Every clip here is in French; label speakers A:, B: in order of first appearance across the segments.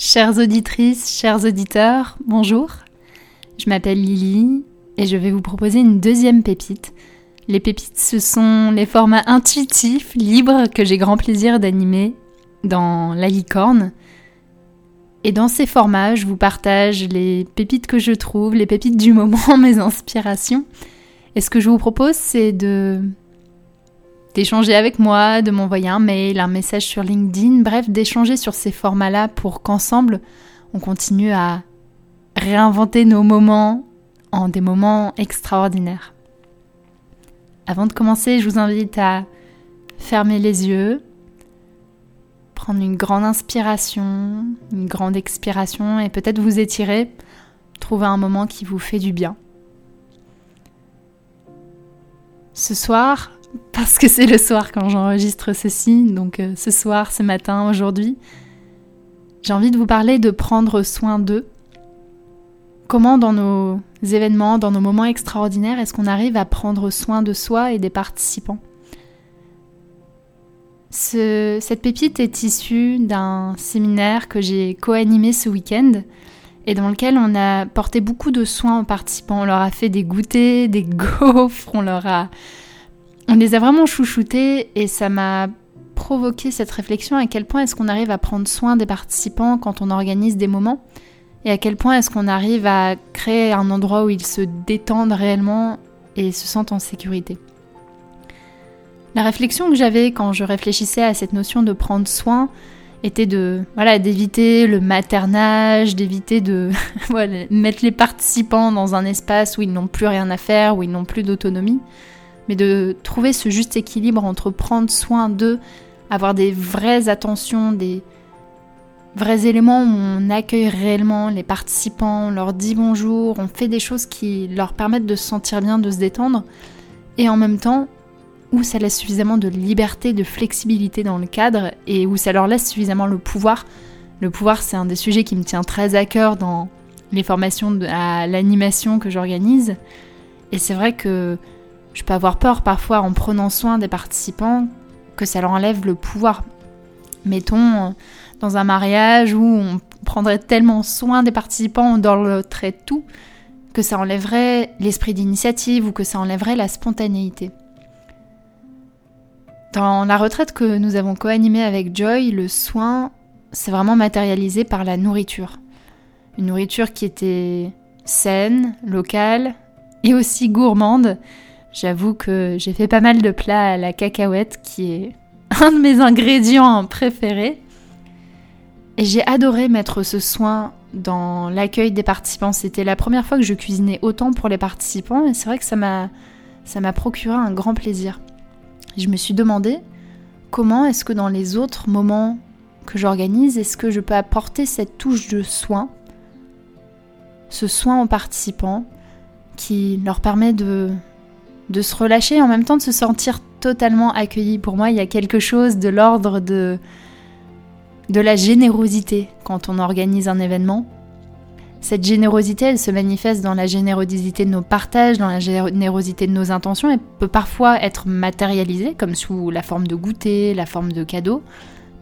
A: Chères auditrices, chers auditeurs, bonjour. Je m'appelle Lily et je vais vous proposer une deuxième pépite. Les pépites, ce sont les formats intuitifs, libres, que j'ai grand plaisir d'animer dans La Licorne. Et dans ces formats, je vous partage les pépites que je trouve, les pépites du moment, mes inspirations. Et ce que je vous propose, c'est de d'échanger avec moi, de m'envoyer un mail, un message sur LinkedIn, bref, d'échanger sur ces formats-là pour qu'ensemble, on continue à réinventer nos moments en des moments extraordinaires. Avant de commencer, je vous invite à fermer les yeux, prendre une grande inspiration, une grande expiration et peut-être vous étirer, trouver un moment qui vous fait du bien. Ce soir, parce que c'est le soir quand j'enregistre ceci, donc euh, ce soir, ce matin, aujourd'hui, j'ai envie de vous parler de prendre soin d'eux. Comment dans nos événements, dans nos moments extraordinaires, est-ce qu'on arrive à prendre soin de soi et des participants? Cette pépite est issue d'un séminaire que j'ai co-animé ce week-end et dans lequel on a porté beaucoup de soins aux participants. On leur a fait des goûters, des gaufres, on leur a on les a vraiment chouchoutés et ça m'a provoqué cette réflexion à quel point est-ce qu'on arrive à prendre soin des participants quand on organise des moments et à quel point est-ce qu'on arrive à créer un endroit où ils se détendent réellement et se sentent en sécurité. La réflexion que j'avais quand je réfléchissais à cette notion de prendre soin était de voilà d'éviter le maternage, d'éviter de mettre les participants dans un espace où ils n'ont plus rien à faire, où ils n'ont plus d'autonomie mais de trouver ce juste équilibre entre prendre soin d'eux, avoir des vraies attentions, des vrais éléments où on accueille réellement les participants, on leur dit bonjour, on fait des choses qui leur permettent de se sentir bien, de se détendre, et en même temps où ça laisse suffisamment de liberté, de flexibilité dans le cadre, et où ça leur laisse suffisamment le pouvoir. Le pouvoir, c'est un des sujets qui me tient très à cœur dans les formations à l'animation que j'organise. Et c'est vrai que je peux avoir peur parfois en prenant soin des participants que ça leur enlève le pouvoir. Mettons dans un mariage où on prendrait tellement soin des participants, on dorloterait tout, que ça enlèverait l'esprit d'initiative ou que ça enlèverait la spontanéité. Dans la retraite que nous avons co-animée avec Joy, le soin s'est vraiment matérialisé par la nourriture. Une nourriture qui était saine, locale et aussi gourmande, J'avoue que j'ai fait pas mal de plats à la cacahuète, qui est un de mes ingrédients préférés. Et j'ai adoré mettre ce soin dans l'accueil des participants. C'était la première fois que je cuisinais autant pour les participants et c'est vrai que ça m'a ça m'a procuré un grand plaisir. je me suis demandé comment est-ce que dans les autres moments que j'organise, est-ce que je peux apporter cette touche de soin, ce soin aux participants qui leur permet de de se relâcher et en même temps de se sentir totalement accueilli. Pour moi, il y a quelque chose de l'ordre de, de la générosité quand on organise un événement. Cette générosité, elle se manifeste dans la générosité de nos partages, dans la générosité de nos intentions et peut parfois être matérialisée comme sous la forme de goûter, la forme de cadeaux.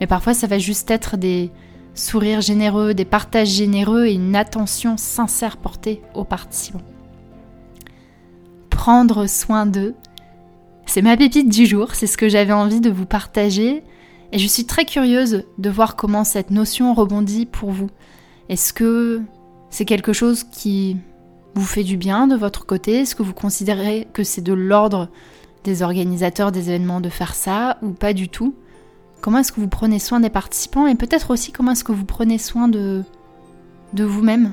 A: Mais parfois, ça va juste être des sourires généreux, des partages généreux et une attention sincère portée aux participants prendre soin d'eux. C'est ma pépite du jour, c'est ce que j'avais envie de vous partager et je suis très curieuse de voir comment cette notion rebondit pour vous. Est-ce que c'est quelque chose qui vous fait du bien de votre côté? Est-ce que vous considérez que c'est de l'ordre des organisateurs des événements de faire ça ou pas du tout? Comment est-ce que vous prenez soin des participants et peut-être aussi comment est-ce que vous prenez soin de, vous-même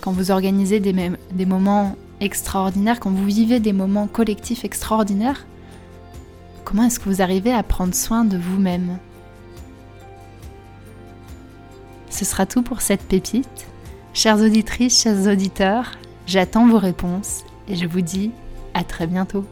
A: quand vous organisez des, des moments extraordinaire, quand vous vivez des moments collectifs extraordinaires, comment est-ce que vous arrivez à prendre soin de vous-même? Ce sera tout pour cette pépite. Chères auditrices, chers auditeurs, j'attends vos réponses et je vous dis à très bientôt.